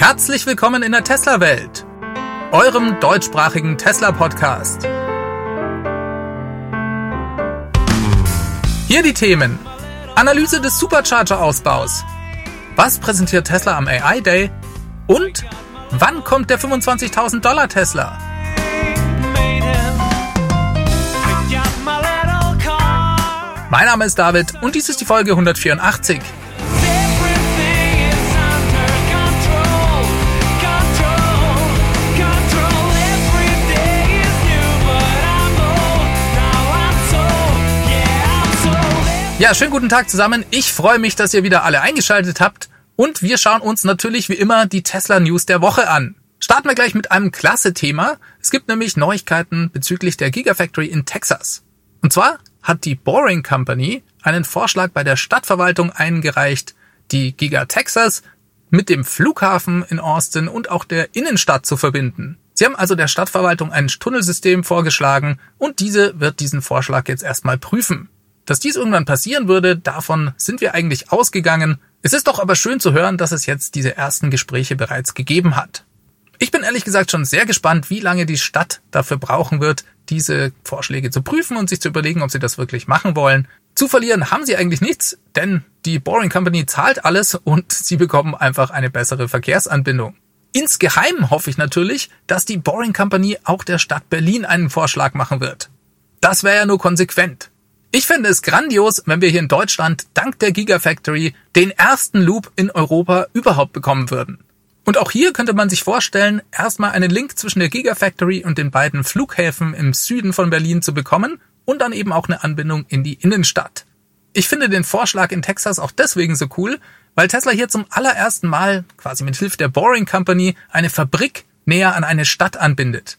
Herzlich willkommen in der Tesla-Welt, eurem deutschsprachigen Tesla-Podcast. Hier die Themen. Analyse des Supercharger-Ausbaus. Was präsentiert Tesla am AI Day? Und wann kommt der 25.000 Dollar Tesla? Mein Name ist David und dies ist die Folge 184. Ja, schönen guten Tag zusammen. Ich freue mich, dass ihr wieder alle eingeschaltet habt. Und wir schauen uns natürlich wie immer die Tesla News der Woche an. Starten wir gleich mit einem klasse Thema. Es gibt nämlich Neuigkeiten bezüglich der Gigafactory in Texas. Und zwar hat die Boring Company einen Vorschlag bei der Stadtverwaltung eingereicht, die Giga Texas mit dem Flughafen in Austin und auch der Innenstadt zu verbinden. Sie haben also der Stadtverwaltung ein Tunnelsystem vorgeschlagen und diese wird diesen Vorschlag jetzt erstmal prüfen. Dass dies irgendwann passieren würde, davon sind wir eigentlich ausgegangen. Es ist doch aber schön zu hören, dass es jetzt diese ersten Gespräche bereits gegeben hat. Ich bin ehrlich gesagt schon sehr gespannt, wie lange die Stadt dafür brauchen wird, diese Vorschläge zu prüfen und sich zu überlegen, ob sie das wirklich machen wollen. Zu verlieren haben sie eigentlich nichts, denn die Boring Company zahlt alles und sie bekommen einfach eine bessere Verkehrsanbindung. Insgeheim hoffe ich natürlich, dass die Boring Company auch der Stadt Berlin einen Vorschlag machen wird. Das wäre ja nur konsequent. Ich finde es grandios, wenn wir hier in Deutschland dank der Gigafactory den ersten Loop in Europa überhaupt bekommen würden. Und auch hier könnte man sich vorstellen, erstmal einen Link zwischen der Gigafactory und den beiden Flughäfen im Süden von Berlin zu bekommen und dann eben auch eine Anbindung in die Innenstadt. Ich finde den Vorschlag in Texas auch deswegen so cool, weil Tesla hier zum allerersten Mal quasi mit Hilfe der Boring Company eine Fabrik näher an eine Stadt anbindet.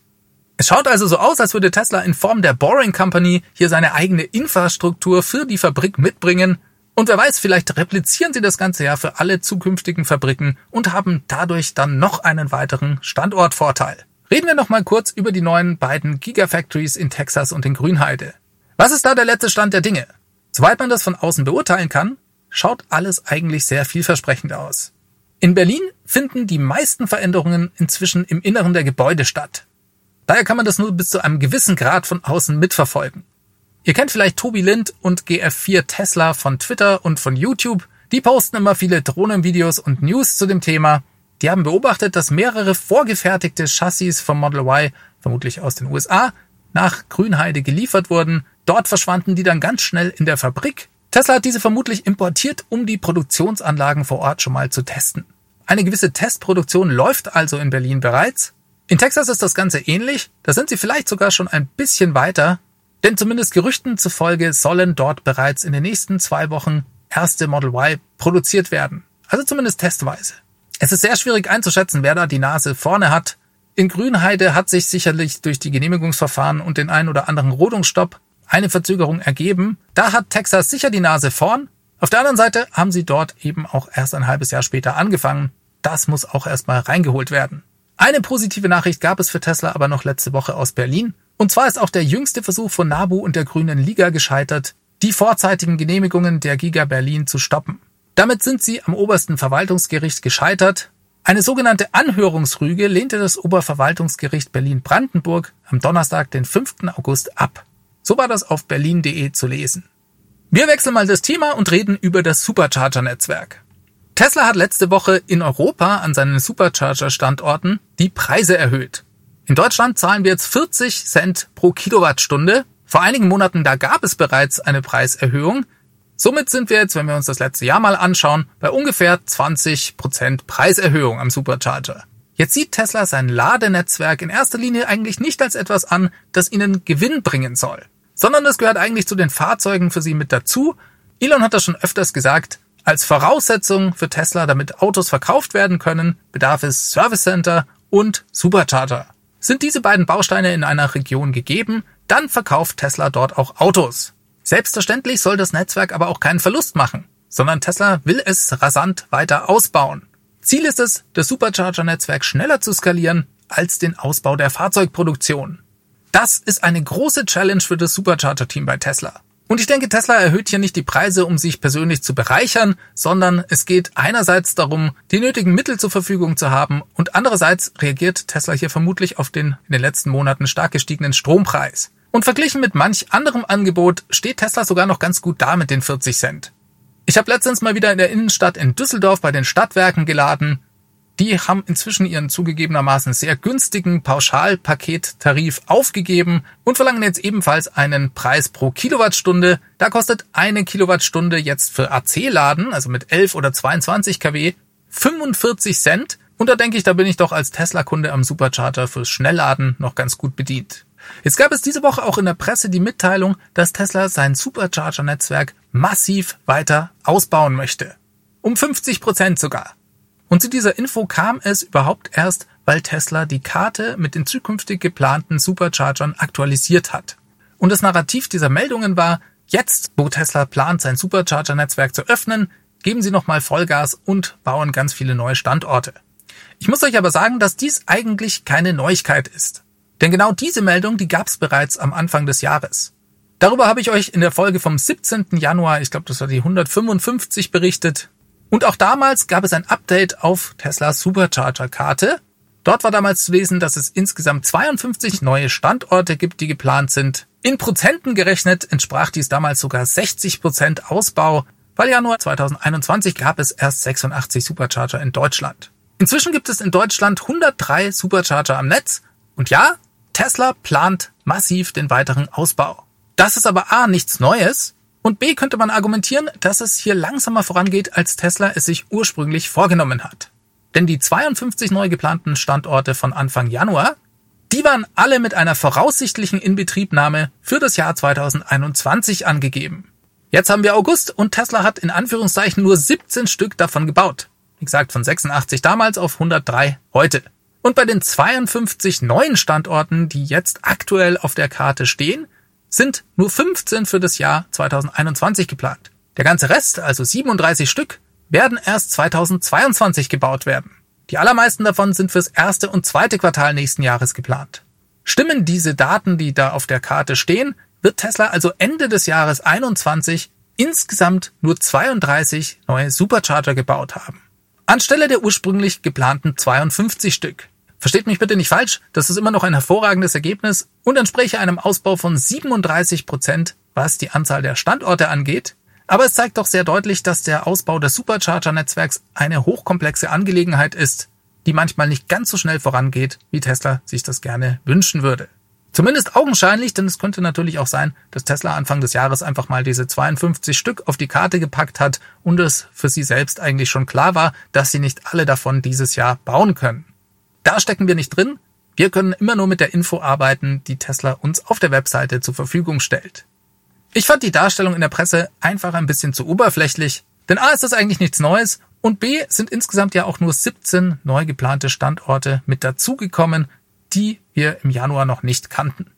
Es schaut also so aus, als würde Tesla in Form der Boring Company hier seine eigene Infrastruktur für die Fabrik mitbringen. Und wer weiß, vielleicht replizieren sie das Ganze ja für alle zukünftigen Fabriken und haben dadurch dann noch einen weiteren Standortvorteil. Reden wir noch mal kurz über die neuen beiden Gigafactories in Texas und in Grünheide. Was ist da der letzte Stand der Dinge? Soweit man das von außen beurteilen kann, schaut alles eigentlich sehr vielversprechend aus. In Berlin finden die meisten Veränderungen inzwischen im Inneren der Gebäude statt. Daher kann man das nur bis zu einem gewissen Grad von außen mitverfolgen. Ihr kennt vielleicht Tobi Lind und GF4 Tesla von Twitter und von YouTube. Die posten immer viele Drohnenvideos und News zu dem Thema. Die haben beobachtet, dass mehrere vorgefertigte Chassis vom Model Y, vermutlich aus den USA, nach Grünheide geliefert wurden. Dort verschwanden die dann ganz schnell in der Fabrik. Tesla hat diese vermutlich importiert, um die Produktionsanlagen vor Ort schon mal zu testen. Eine gewisse Testproduktion läuft also in Berlin bereits. In Texas ist das Ganze ähnlich, da sind sie vielleicht sogar schon ein bisschen weiter, denn zumindest Gerüchten zufolge sollen dort bereits in den nächsten zwei Wochen erste Model Y produziert werden. Also zumindest testweise. Es ist sehr schwierig einzuschätzen, wer da die Nase vorne hat. In Grünheide hat sich sicherlich durch die Genehmigungsverfahren und den ein oder anderen Rodungsstopp eine Verzögerung ergeben. Da hat Texas sicher die Nase vorn. Auf der anderen Seite haben sie dort eben auch erst ein halbes Jahr später angefangen. Das muss auch erstmal reingeholt werden. Eine positive Nachricht gab es für Tesla aber noch letzte Woche aus Berlin. Und zwar ist auch der jüngste Versuch von Nabu und der Grünen Liga gescheitert, die vorzeitigen Genehmigungen der Giga Berlin zu stoppen. Damit sind sie am obersten Verwaltungsgericht gescheitert. Eine sogenannte Anhörungsrüge lehnte das Oberverwaltungsgericht Berlin-Brandenburg am Donnerstag, den 5. August ab. So war das auf berlin.de zu lesen. Wir wechseln mal das Thema und reden über das Supercharger-Netzwerk. Tesla hat letzte Woche in Europa an seinen Supercharger-Standorten die Preise erhöht. In Deutschland zahlen wir jetzt 40 Cent pro Kilowattstunde. Vor einigen Monaten, da gab es bereits eine Preiserhöhung. Somit sind wir jetzt, wenn wir uns das letzte Jahr mal anschauen, bei ungefähr 20 Prozent Preiserhöhung am Supercharger. Jetzt sieht Tesla sein Ladenetzwerk in erster Linie eigentlich nicht als etwas an, das ihnen Gewinn bringen soll, sondern es gehört eigentlich zu den Fahrzeugen für sie mit dazu. Elon hat das schon öfters gesagt, als Voraussetzung für Tesla, damit Autos verkauft werden können, bedarf es Service Center und Supercharger. Sind diese beiden Bausteine in einer Region gegeben, dann verkauft Tesla dort auch Autos. Selbstverständlich soll das Netzwerk aber auch keinen Verlust machen, sondern Tesla will es rasant weiter ausbauen. Ziel ist es, das Supercharger-Netzwerk schneller zu skalieren als den Ausbau der Fahrzeugproduktion. Das ist eine große Challenge für das Supercharger-Team bei Tesla. Und ich denke, Tesla erhöht hier nicht die Preise, um sich persönlich zu bereichern, sondern es geht einerseits darum, die nötigen Mittel zur Verfügung zu haben und andererseits reagiert Tesla hier vermutlich auf den in den letzten Monaten stark gestiegenen Strompreis. Und verglichen mit manch anderem Angebot steht Tesla sogar noch ganz gut da mit den 40 Cent. Ich habe letztens mal wieder in der Innenstadt in Düsseldorf bei den Stadtwerken geladen die haben inzwischen ihren zugegebenermaßen sehr günstigen Pauschalpakettarif aufgegeben und verlangen jetzt ebenfalls einen Preis pro Kilowattstunde. Da kostet eine Kilowattstunde jetzt für AC-Laden, also mit 11 oder 22 kW, 45 Cent. Und da denke ich, da bin ich doch als Tesla-Kunde am Supercharger fürs Schnellladen noch ganz gut bedient. Jetzt gab es diese Woche auch in der Presse die Mitteilung, dass Tesla sein Supercharger-Netzwerk massiv weiter ausbauen möchte. Um 50 Prozent sogar. Und zu dieser Info kam es überhaupt erst, weil Tesla die Karte mit den zukünftig geplanten Superchargern aktualisiert hat. Und das Narrativ dieser Meldungen war, jetzt, wo Tesla plant, sein Supercharger-Netzwerk zu öffnen, geben sie nochmal Vollgas und bauen ganz viele neue Standorte. Ich muss euch aber sagen, dass dies eigentlich keine Neuigkeit ist. Denn genau diese Meldung, die gab es bereits am Anfang des Jahres. Darüber habe ich euch in der Folge vom 17. Januar, ich glaube, das war die 155 berichtet. Und auch damals gab es ein Update auf Teslas Supercharger-Karte. Dort war damals zu lesen, dass es insgesamt 52 neue Standorte gibt, die geplant sind. In Prozenten gerechnet entsprach dies damals sogar 60 Prozent Ausbau, weil Januar 2021 gab es erst 86 Supercharger in Deutschland. Inzwischen gibt es in Deutschland 103 Supercharger am Netz und ja, Tesla plant massiv den weiteren Ausbau. Das ist aber A nichts Neues und B könnte man argumentieren, dass es hier langsamer vorangeht, als Tesla es sich ursprünglich vorgenommen hat. Denn die 52 neu geplanten Standorte von Anfang Januar, die waren alle mit einer voraussichtlichen Inbetriebnahme für das Jahr 2021 angegeben. Jetzt haben wir August und Tesla hat in Anführungszeichen nur 17 Stück davon gebaut. Wie gesagt, von 86 damals auf 103 heute. Und bei den 52 neuen Standorten, die jetzt aktuell auf der Karte stehen, sind nur 15 für das Jahr 2021 geplant. Der ganze Rest, also 37 Stück, werden erst 2022 gebaut werden. Die allermeisten davon sind fürs erste und zweite Quartal nächsten Jahres geplant. Stimmen diese Daten, die da auf der Karte stehen, wird Tesla also Ende des Jahres 21 insgesamt nur 32 neue Supercharger gebaut haben. Anstelle der ursprünglich geplanten 52 Stück. Versteht mich bitte nicht falsch, das ist immer noch ein hervorragendes Ergebnis und entspreche einem Ausbau von 37 Prozent, was die Anzahl der Standorte angeht. Aber es zeigt doch sehr deutlich, dass der Ausbau des Supercharger-Netzwerks eine hochkomplexe Angelegenheit ist, die manchmal nicht ganz so schnell vorangeht, wie Tesla sich das gerne wünschen würde. Zumindest augenscheinlich, denn es könnte natürlich auch sein, dass Tesla Anfang des Jahres einfach mal diese 52 Stück auf die Karte gepackt hat und es für sie selbst eigentlich schon klar war, dass sie nicht alle davon dieses Jahr bauen können. Da stecken wir nicht drin. Wir können immer nur mit der Info arbeiten, die Tesla uns auf der Webseite zur Verfügung stellt. Ich fand die Darstellung in der Presse einfach ein bisschen zu oberflächlich, denn A ist das eigentlich nichts Neues und B sind insgesamt ja auch nur 17 neu geplante Standorte mit dazugekommen, die wir im Januar noch nicht kannten.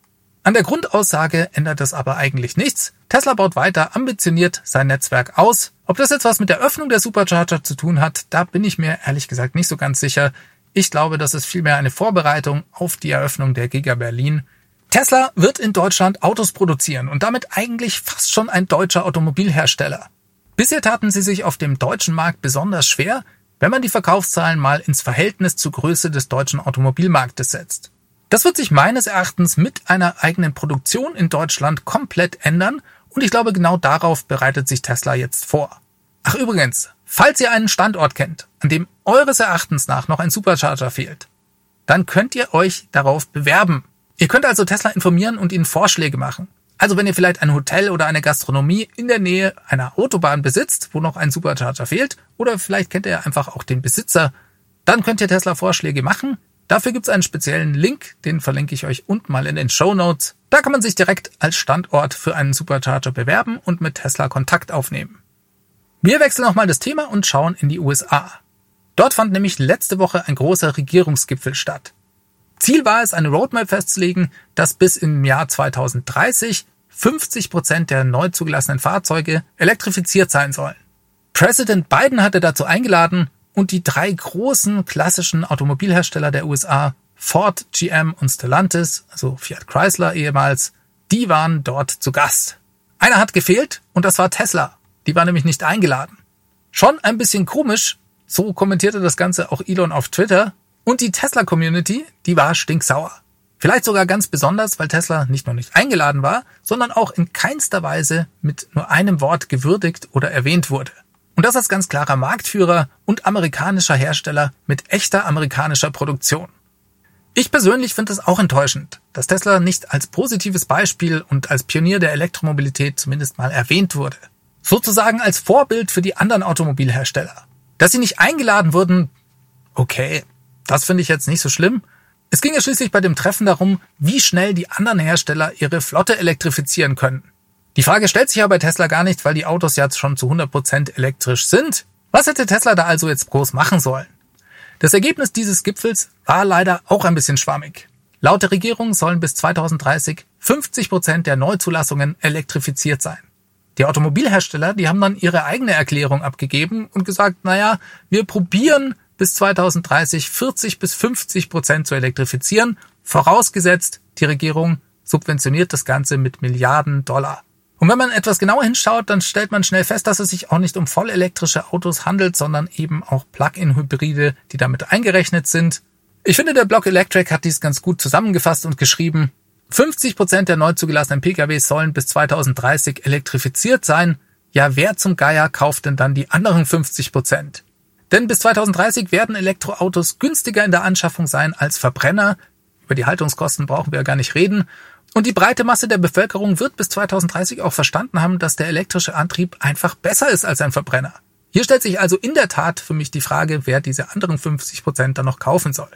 An der Grundaussage ändert das aber eigentlich nichts. Tesla baut weiter ambitioniert sein Netzwerk aus. Ob das jetzt was mit der Öffnung der Supercharger zu tun hat, da bin ich mir ehrlich gesagt nicht so ganz sicher. Ich glaube, das ist vielmehr eine Vorbereitung auf die Eröffnung der Giga Berlin. Tesla wird in Deutschland Autos produzieren und damit eigentlich fast schon ein deutscher Automobilhersteller. Bisher taten sie sich auf dem deutschen Markt besonders schwer, wenn man die Verkaufszahlen mal ins Verhältnis zur Größe des deutschen Automobilmarktes setzt. Das wird sich meines Erachtens mit einer eigenen Produktion in Deutschland komplett ändern und ich glaube, genau darauf bereitet sich Tesla jetzt vor. Ach übrigens, falls ihr einen Standort kennt, an dem eures Erachtens nach noch ein Supercharger fehlt, dann könnt ihr euch darauf bewerben. Ihr könnt also Tesla informieren und ihnen Vorschläge machen. Also wenn ihr vielleicht ein Hotel oder eine Gastronomie in der Nähe einer Autobahn besitzt, wo noch ein Supercharger fehlt, oder vielleicht kennt ihr einfach auch den Besitzer, dann könnt ihr Tesla Vorschläge machen. Dafür gibt's einen speziellen Link, den verlinke ich euch unten mal in den Show Notes. Da kann man sich direkt als Standort für einen Supercharger bewerben und mit Tesla Kontakt aufnehmen. Wir wechseln nochmal das Thema und schauen in die USA. Dort fand nämlich letzte Woche ein großer Regierungsgipfel statt. Ziel war es, eine Roadmap festzulegen, dass bis im Jahr 2030 50 Prozent der neu zugelassenen Fahrzeuge elektrifiziert sein sollen. Präsident Biden hatte dazu eingeladen und die drei großen klassischen Automobilhersteller der USA, Ford, GM und Stellantis, also Fiat Chrysler ehemals, die waren dort zu Gast. Einer hat gefehlt und das war Tesla. Die war nämlich nicht eingeladen. Schon ein bisschen komisch, so kommentierte das Ganze auch Elon auf Twitter. Und die Tesla-Community, die war stinksauer. Vielleicht sogar ganz besonders, weil Tesla nicht nur nicht eingeladen war, sondern auch in keinster Weise mit nur einem Wort gewürdigt oder erwähnt wurde. Und das als ganz klarer Marktführer und amerikanischer Hersteller mit echter amerikanischer Produktion. Ich persönlich finde es auch enttäuschend, dass Tesla nicht als positives Beispiel und als Pionier der Elektromobilität zumindest mal erwähnt wurde. Sozusagen als Vorbild für die anderen Automobilhersteller. Dass sie nicht eingeladen wurden, okay, das finde ich jetzt nicht so schlimm, es ging ja schließlich bei dem Treffen darum, wie schnell die anderen Hersteller ihre Flotte elektrifizieren können. Die Frage stellt sich ja bei Tesla gar nicht, weil die Autos jetzt schon zu 100% elektrisch sind. Was hätte Tesla da also jetzt groß machen sollen? Das Ergebnis dieses Gipfels war leider auch ein bisschen schwammig. Laut der Regierung sollen bis 2030 50% der Neuzulassungen elektrifiziert sein. Die Automobilhersteller, die haben dann ihre eigene Erklärung abgegeben und gesagt, naja, wir probieren bis 2030 40 bis 50 Prozent zu elektrifizieren, vorausgesetzt, die Regierung subventioniert das Ganze mit Milliarden Dollar. Und wenn man etwas genauer hinschaut, dann stellt man schnell fest, dass es sich auch nicht um vollelektrische Autos handelt, sondern eben auch Plug-in-Hybride, die damit eingerechnet sind. Ich finde, der Block Electric hat dies ganz gut zusammengefasst und geschrieben. 50 Prozent der neu zugelassenen Pkw sollen bis 2030 elektrifiziert sein. Ja, wer zum Geier kauft denn dann die anderen 50 Prozent? Denn bis 2030 werden Elektroautos günstiger in der Anschaffung sein als Verbrenner. Über die Haltungskosten brauchen wir ja gar nicht reden. Und die breite Masse der Bevölkerung wird bis 2030 auch verstanden haben, dass der elektrische Antrieb einfach besser ist als ein Verbrenner. Hier stellt sich also in der Tat für mich die Frage, wer diese anderen 50 Prozent dann noch kaufen soll.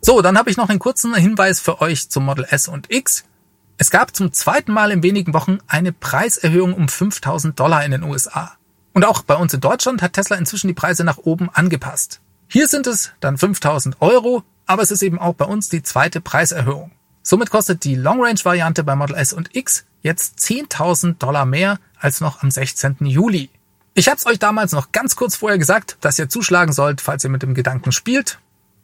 So, dann habe ich noch einen kurzen Hinweis für euch zum Model S und X. Es gab zum zweiten Mal in wenigen Wochen eine Preiserhöhung um 5000 Dollar in den USA. Und auch bei uns in Deutschland hat Tesla inzwischen die Preise nach oben angepasst. Hier sind es dann 5000 Euro, aber es ist eben auch bei uns die zweite Preiserhöhung. Somit kostet die Long Range Variante bei Model S und X jetzt 10.000 Dollar mehr als noch am 16. Juli. Ich habe es euch damals noch ganz kurz vorher gesagt, dass ihr zuschlagen sollt, falls ihr mit dem Gedanken spielt.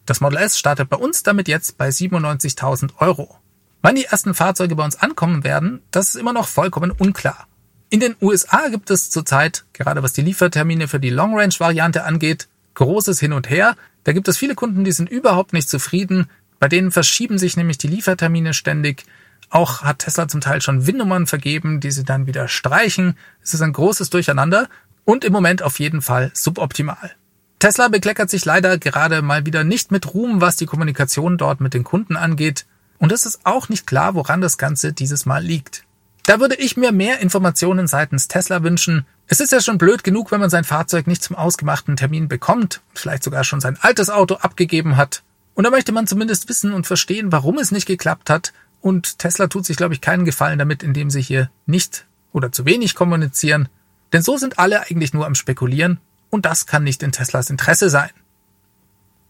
Das Model S startet bei uns damit jetzt bei 97.000 Euro. Wann die ersten Fahrzeuge bei uns ankommen werden, das ist immer noch vollkommen unklar. In den USA gibt es zurzeit, gerade was die Liefertermine für die Long Range Variante angeht, großes Hin und Her. Da gibt es viele Kunden, die sind überhaupt nicht zufrieden. Bei denen verschieben sich nämlich die Liefertermine ständig. Auch hat Tesla zum Teil schon WIN-Nummern vergeben, die sie dann wieder streichen. Es ist ein großes Durcheinander und im Moment auf jeden Fall suboptimal. Tesla bekleckert sich leider gerade mal wieder nicht mit Ruhm, was die Kommunikation dort mit den Kunden angeht. Und es ist auch nicht klar, woran das Ganze dieses Mal liegt. Da würde ich mir mehr Informationen seitens Tesla wünschen. Es ist ja schon blöd genug, wenn man sein Fahrzeug nicht zum ausgemachten Termin bekommt, vielleicht sogar schon sein altes Auto abgegeben hat. Und da möchte man zumindest wissen und verstehen, warum es nicht geklappt hat. Und Tesla tut sich, glaube ich, keinen Gefallen damit, indem sie hier nicht oder zu wenig kommunizieren. Denn so sind alle eigentlich nur am Spekulieren und das kann nicht in Teslas Interesse sein.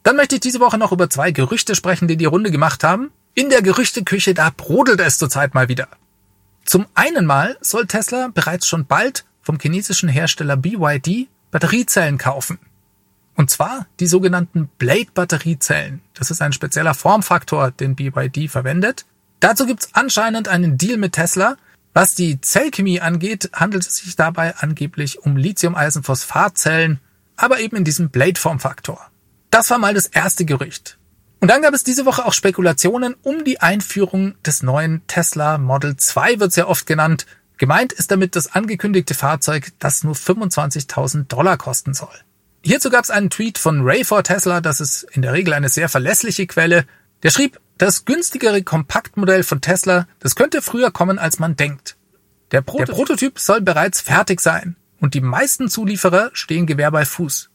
Dann möchte ich diese Woche noch über zwei Gerüchte sprechen, die die Runde gemacht haben. In der Gerüchteküche, da brodelt es zurzeit mal wieder. Zum einen mal soll Tesla bereits schon bald vom chinesischen Hersteller BYD Batteriezellen kaufen. Und zwar die sogenannten Blade-Batteriezellen. Das ist ein spezieller Formfaktor, den BYD verwendet. Dazu gibt's anscheinend einen Deal mit Tesla. Was die Zellchemie angeht, handelt es sich dabei angeblich um Lithium-Eisenphosphat-Zellen, aber eben in diesem Blade-Formfaktor. Das war mal das erste Gerücht. Und dann gab es diese Woche auch Spekulationen um die Einführung des neuen Tesla Model 2, wird sehr oft genannt. Gemeint ist damit das angekündigte Fahrzeug, das nur 25.000 Dollar kosten soll. Hierzu gab es einen Tweet von Ray for Tesla, das ist in der Regel eine sehr verlässliche Quelle. Der schrieb, das günstigere Kompaktmodell von Tesla, das könnte früher kommen, als man denkt. Der, Prototyp, der Prototyp soll bereits fertig sein und die meisten Zulieferer stehen Gewehr bei Fuß.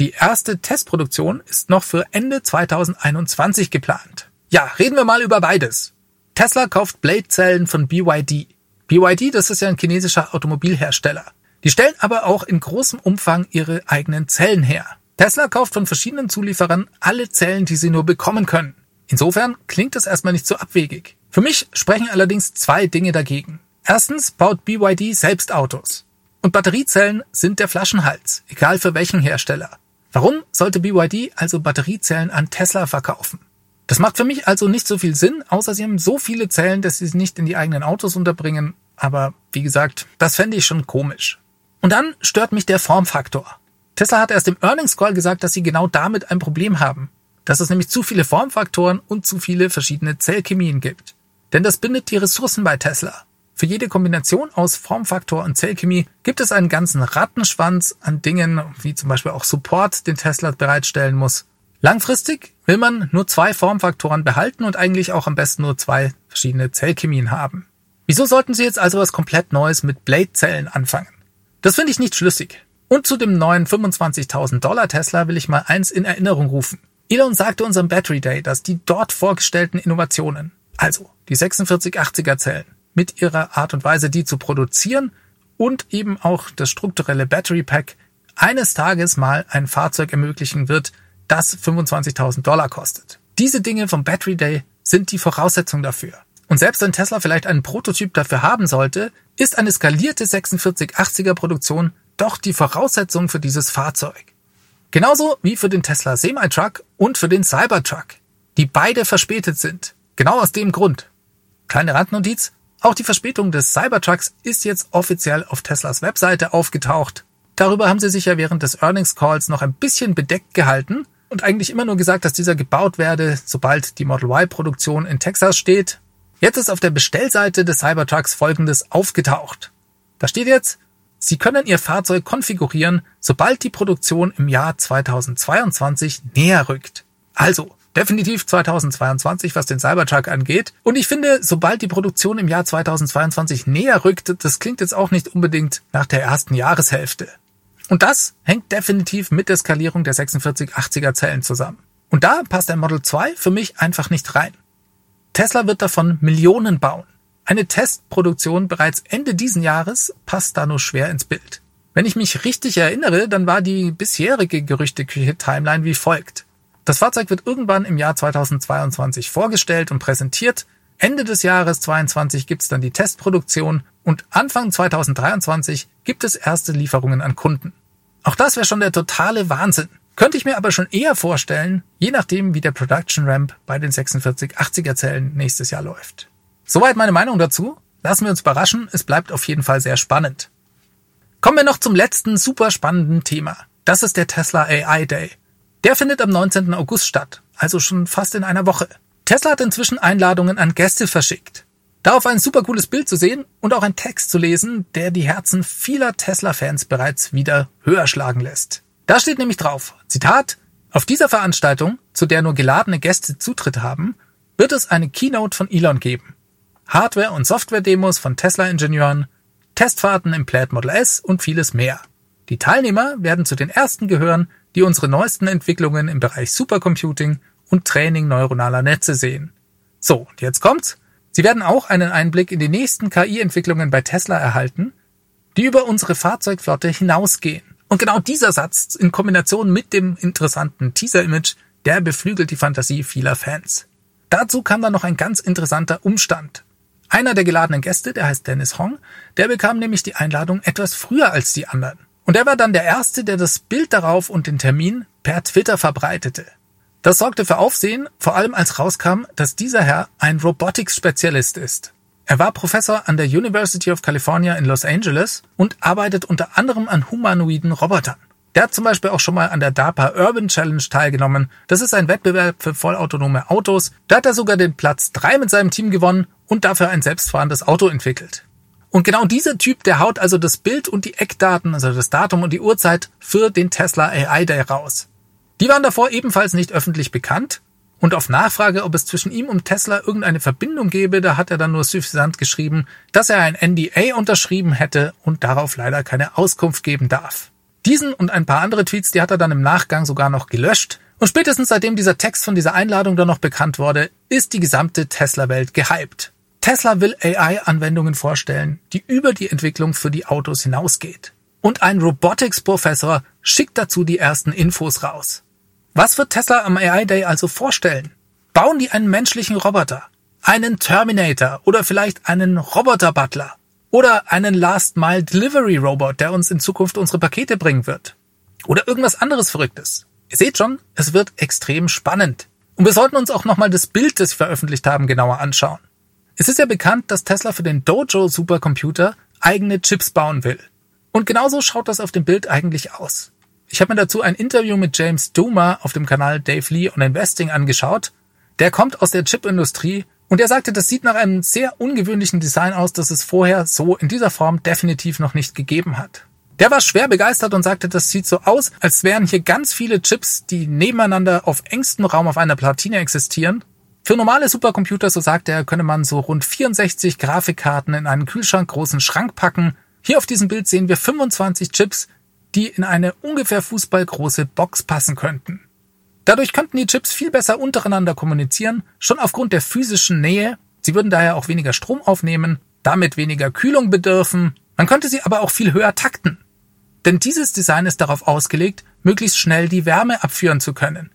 Die erste Testproduktion ist noch für Ende 2021 geplant. Ja, reden wir mal über beides. Tesla kauft Blade-Zellen von BYD. BYD, das ist ja ein chinesischer Automobilhersteller. Die stellen aber auch in großem Umfang ihre eigenen Zellen her. Tesla kauft von verschiedenen Zulieferern alle Zellen, die sie nur bekommen können. Insofern klingt das erstmal nicht so abwegig. Für mich sprechen allerdings zwei Dinge dagegen. Erstens baut BYD selbst Autos. Und Batteriezellen sind der Flaschenhals, egal für welchen Hersteller. Warum sollte BYD also Batteriezellen an Tesla verkaufen? Das macht für mich also nicht so viel Sinn, außer sie haben so viele Zellen, dass sie es nicht in die eigenen Autos unterbringen. Aber wie gesagt, das fände ich schon komisch. Und dann stört mich der Formfaktor. Tesla hat erst im Earnings Call gesagt, dass sie genau damit ein Problem haben. Dass es nämlich zu viele Formfaktoren und zu viele verschiedene Zellchemien gibt. Denn das bindet die Ressourcen bei Tesla. Für jede Kombination aus Formfaktor und Zellchemie gibt es einen ganzen Rattenschwanz an Dingen, wie zum Beispiel auch Support, den Tesla bereitstellen muss. Langfristig will man nur zwei Formfaktoren behalten und eigentlich auch am besten nur zwei verschiedene Zellchemien haben. Wieso sollten Sie jetzt also was komplett Neues mit Blade-Zellen anfangen? Das finde ich nicht schlüssig. Und zu dem neuen 25.000 Dollar Tesla will ich mal eins in Erinnerung rufen. Elon sagte unserem Battery Day, dass die dort vorgestellten Innovationen, also die 4680er Zellen, mit ihrer Art und Weise, die zu produzieren und eben auch das strukturelle Battery Pack eines Tages mal ein Fahrzeug ermöglichen wird, das 25.000 Dollar kostet. Diese Dinge vom Battery Day sind die Voraussetzung dafür. Und selbst wenn Tesla vielleicht einen Prototyp dafür haben sollte, ist eine skalierte 4680er Produktion doch die Voraussetzung für dieses Fahrzeug. Genauso wie für den Tesla Semi-Truck und für den Cybertruck, die beide verspätet sind. Genau aus dem Grund. Kleine Randnotiz, auch die Verspätung des Cybertrucks ist jetzt offiziell auf Teslas Webseite aufgetaucht. Darüber haben sie sich ja während des Earnings Calls noch ein bisschen bedeckt gehalten und eigentlich immer nur gesagt, dass dieser gebaut werde, sobald die Model Y Produktion in Texas steht. Jetzt ist auf der Bestellseite des Cybertrucks folgendes aufgetaucht. Da steht jetzt, Sie können Ihr Fahrzeug konfigurieren, sobald die Produktion im Jahr 2022 näher rückt. Also, definitiv 2022, was den Cybertruck angeht. Und ich finde, sobald die Produktion im Jahr 2022 näher rückt, das klingt jetzt auch nicht unbedingt nach der ersten Jahreshälfte. Und das hängt definitiv mit der Skalierung der 4680er Zellen zusammen. Und da passt der Model 2 für mich einfach nicht rein. Tesla wird davon Millionen bauen. Eine Testproduktion bereits Ende diesen Jahres passt da nur schwer ins Bild. Wenn ich mich richtig erinnere, dann war die bisherige Gerüchteküche-Timeline wie folgt. Das Fahrzeug wird irgendwann im Jahr 2022 vorgestellt und präsentiert. Ende des Jahres 2022 gibt's dann die Testproduktion und Anfang 2023 gibt es erste Lieferungen an Kunden. Auch das wäre schon der totale Wahnsinn. Könnte ich mir aber schon eher vorstellen, je nachdem wie der Production Ramp bei den 4680er Zellen nächstes Jahr läuft. Soweit meine Meinung dazu. Lassen wir uns überraschen, es bleibt auf jeden Fall sehr spannend. Kommen wir noch zum letzten super spannenden Thema. Das ist der Tesla AI Day. Der findet am 19. August statt, also schon fast in einer Woche. Tesla hat inzwischen Einladungen an Gäste verschickt. Darauf ein super cooles Bild zu sehen und auch ein Text zu lesen, der die Herzen vieler Tesla-Fans bereits wieder höher schlagen lässt. Da steht nämlich drauf, Zitat, auf dieser Veranstaltung, zu der nur geladene Gäste Zutritt haben, wird es eine Keynote von Elon geben. Hardware- und Software-Demos von Tesla-Ingenieuren, Testfahrten im Plaid Model S und vieles mehr. Die Teilnehmer werden zu den ersten gehören, die unsere neuesten Entwicklungen im Bereich Supercomputing und Training neuronaler Netze sehen. So, und jetzt kommt's. Sie werden auch einen Einblick in die nächsten KI-Entwicklungen bei Tesla erhalten, die über unsere Fahrzeugflotte hinausgehen. Und genau dieser Satz in Kombination mit dem interessanten Teaser-Image, der beflügelt die Fantasie vieler Fans. Dazu kam dann noch ein ganz interessanter Umstand. Einer der geladenen Gäste, der heißt Dennis Hong, der bekam nämlich die Einladung etwas früher als die anderen. Und er war dann der Erste, der das Bild darauf und den Termin per Twitter verbreitete. Das sorgte für Aufsehen, vor allem als rauskam, dass dieser Herr ein Robotics-Spezialist ist. Er war Professor an der University of California in Los Angeles und arbeitet unter anderem an humanoiden Robotern. Der hat zum Beispiel auch schon mal an der DARPA Urban Challenge teilgenommen. Das ist ein Wettbewerb für vollautonome Autos. Da hat er sogar den Platz drei mit seinem Team gewonnen und dafür ein selbstfahrendes Auto entwickelt. Und genau dieser Typ, der haut also das Bild und die Eckdaten, also das Datum und die Uhrzeit für den Tesla AI Day raus. Die waren davor ebenfalls nicht öffentlich bekannt. Und auf Nachfrage, ob es zwischen ihm und Tesla irgendeine Verbindung gäbe, da hat er dann nur suffisant geschrieben, dass er ein NDA unterschrieben hätte und darauf leider keine Auskunft geben darf. Diesen und ein paar andere Tweets, die hat er dann im Nachgang sogar noch gelöscht. Und spätestens seitdem dieser Text von dieser Einladung dann noch bekannt wurde, ist die gesamte Tesla-Welt gehypt. Tesla will AI-Anwendungen vorstellen, die über die Entwicklung für die Autos hinausgeht. Und ein Robotics-Professor schickt dazu die ersten Infos raus. Was wird Tesla am AI Day also vorstellen? Bauen die einen menschlichen Roboter? Einen Terminator oder vielleicht einen Roboter-Butler? Oder einen Last Mile Delivery Robot, der uns in Zukunft unsere Pakete bringen wird. Oder irgendwas anderes Verrücktes. Ihr seht schon, es wird extrem spannend. Und wir sollten uns auch nochmal das Bild, das sie veröffentlicht haben, genauer anschauen. Es ist ja bekannt, dass Tesla für den Dojo Supercomputer eigene Chips bauen will. Und genauso schaut das auf dem Bild eigentlich aus. Ich habe mir dazu ein Interview mit James Doomer auf dem Kanal Dave Lee on Investing angeschaut. Der kommt aus der Chipindustrie und er sagte, das sieht nach einem sehr ungewöhnlichen Design aus, das es vorher so in dieser Form definitiv noch nicht gegeben hat. Der war schwer begeistert und sagte, das sieht so aus, als wären hier ganz viele Chips, die nebeneinander auf engstem Raum auf einer Platine existieren. Für normale Supercomputer, so sagte er, könne man so rund 64 Grafikkarten in einen Kühlschrank großen Schrank packen. Hier auf diesem Bild sehen wir 25 Chips, die in eine ungefähr fußballgroße Box passen könnten. Dadurch könnten die Chips viel besser untereinander kommunizieren, schon aufgrund der physischen Nähe. Sie würden daher auch weniger Strom aufnehmen, damit weniger Kühlung bedürfen. Man könnte sie aber auch viel höher takten. Denn dieses Design ist darauf ausgelegt, möglichst schnell die Wärme abführen zu können.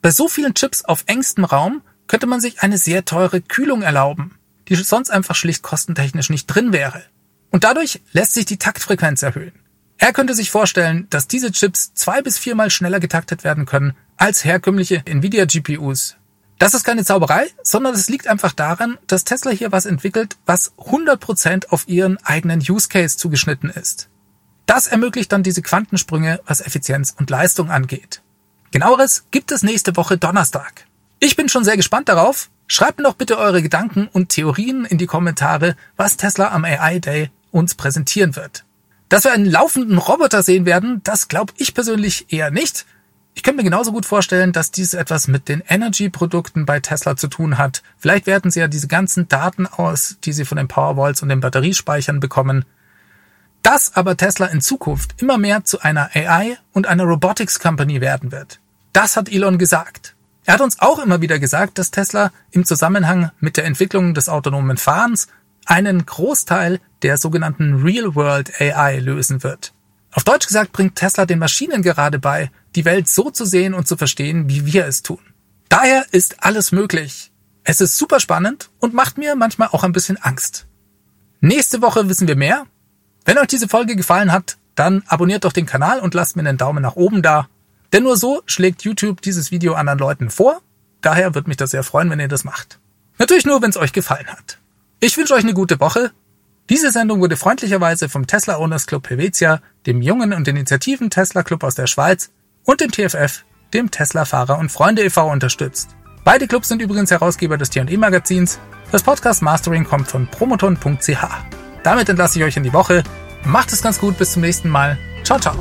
Bei so vielen Chips auf engstem Raum könnte man sich eine sehr teure Kühlung erlauben, die sonst einfach schlicht kostentechnisch nicht drin wäre. Und dadurch lässt sich die Taktfrequenz erhöhen. Er könnte sich vorstellen, dass diese Chips zwei bis viermal schneller getaktet werden können als herkömmliche Nvidia GPUs. Das ist keine Zauberei, sondern es liegt einfach daran, dass Tesla hier was entwickelt, was 100% auf ihren eigenen Use Case zugeschnitten ist. Das ermöglicht dann diese Quantensprünge, was Effizienz und Leistung angeht. Genaueres gibt es nächste Woche Donnerstag. Ich bin schon sehr gespannt darauf. Schreibt noch bitte eure Gedanken und Theorien in die Kommentare, was Tesla am AI Day uns präsentieren wird. Dass wir einen laufenden Roboter sehen werden, das glaube ich persönlich eher nicht. Ich könnte mir genauso gut vorstellen, dass dies etwas mit den Energy-Produkten bei Tesla zu tun hat. Vielleicht werten sie ja diese ganzen Daten aus, die sie von den Powerwalls und den Batteriespeichern bekommen. Dass aber Tesla in Zukunft immer mehr zu einer AI und einer Robotics Company werden wird. Das hat Elon gesagt. Er hat uns auch immer wieder gesagt, dass Tesla im Zusammenhang mit der Entwicklung des autonomen Fahrens einen Großteil der sogenannten Real-World AI lösen wird. Auf Deutsch gesagt bringt Tesla den Maschinen gerade bei, die Welt so zu sehen und zu verstehen, wie wir es tun. Daher ist alles möglich. Es ist super spannend und macht mir manchmal auch ein bisschen Angst. Nächste Woche wissen wir mehr wenn euch diese Folge gefallen hat, dann abonniert doch den Kanal und lasst mir einen Daumen nach oben da. Denn nur so schlägt YouTube dieses Video anderen Leuten vor. Daher würde mich das sehr freuen, wenn ihr das macht. Natürlich nur, wenn es euch gefallen hat. Ich wünsche euch eine gute Woche. Diese Sendung wurde freundlicherweise vom Tesla Owners Club Helvetia, dem jungen und Initiativen Tesla Club aus der Schweiz und dem TFF, dem Tesla Fahrer und Freunde e.V. unterstützt. Beide Clubs sind übrigens Herausgeber des T&E Magazins. Das Podcast Mastering kommt von promoton.ch. Damit entlasse ich euch in die Woche. Macht es ganz gut, bis zum nächsten Mal. Ciao, ciao.